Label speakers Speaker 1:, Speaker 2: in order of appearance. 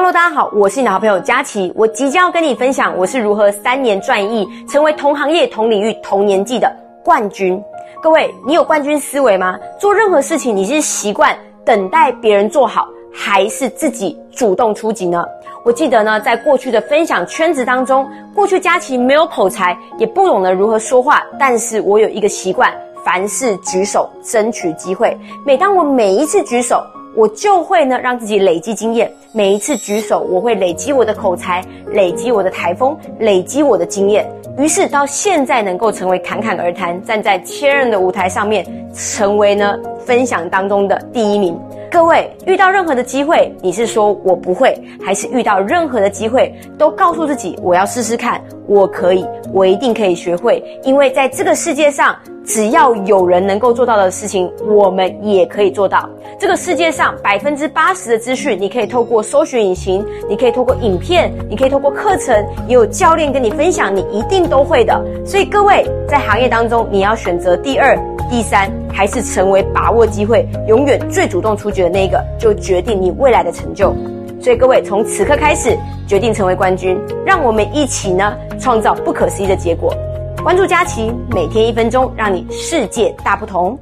Speaker 1: Hello，大家好，我是你的好朋友佳琪，我即将要跟你分享我是如何三年赚亿，成为同行业、同领域、同年纪的冠军。各位，你有冠军思维吗？做任何事情，你是习惯等待别人做好，还是自己主动出击呢？我记得呢，在过去的分享圈子当中，过去佳琪没有口才，也不懂得如何说话，但是我有一个习惯，凡事举手争取机会。每当我每一次举手，我就会呢让自己累积经验，每一次举手，我会累积我的口才，累积我的台风，累积我的经验。于是到现在能够成为侃侃而谈，站在千人的舞台上面，成为呢分享当中的第一名。各位遇到任何的机会，你是说我不会，还是遇到任何的机会都告诉自己我要试试看，我可以，我一定可以学会，因为在这个世界上。只要有人能够做到的事情，我们也可以做到。这个世界上百分之八十的资讯，你可以透过搜寻引擎，你可以透过影片，你可以透过课程，也有教练跟你分享，你一定都会的。所以各位在行业当中，你要选择第二、第三，还是成为把握机会、永远最主动出局的那一个，就决定你未来的成就。所以各位从此刻开始决定成为冠军，让我们一起呢创造不可思议的结果。关注佳琪，每天一分钟，让你世界大不同。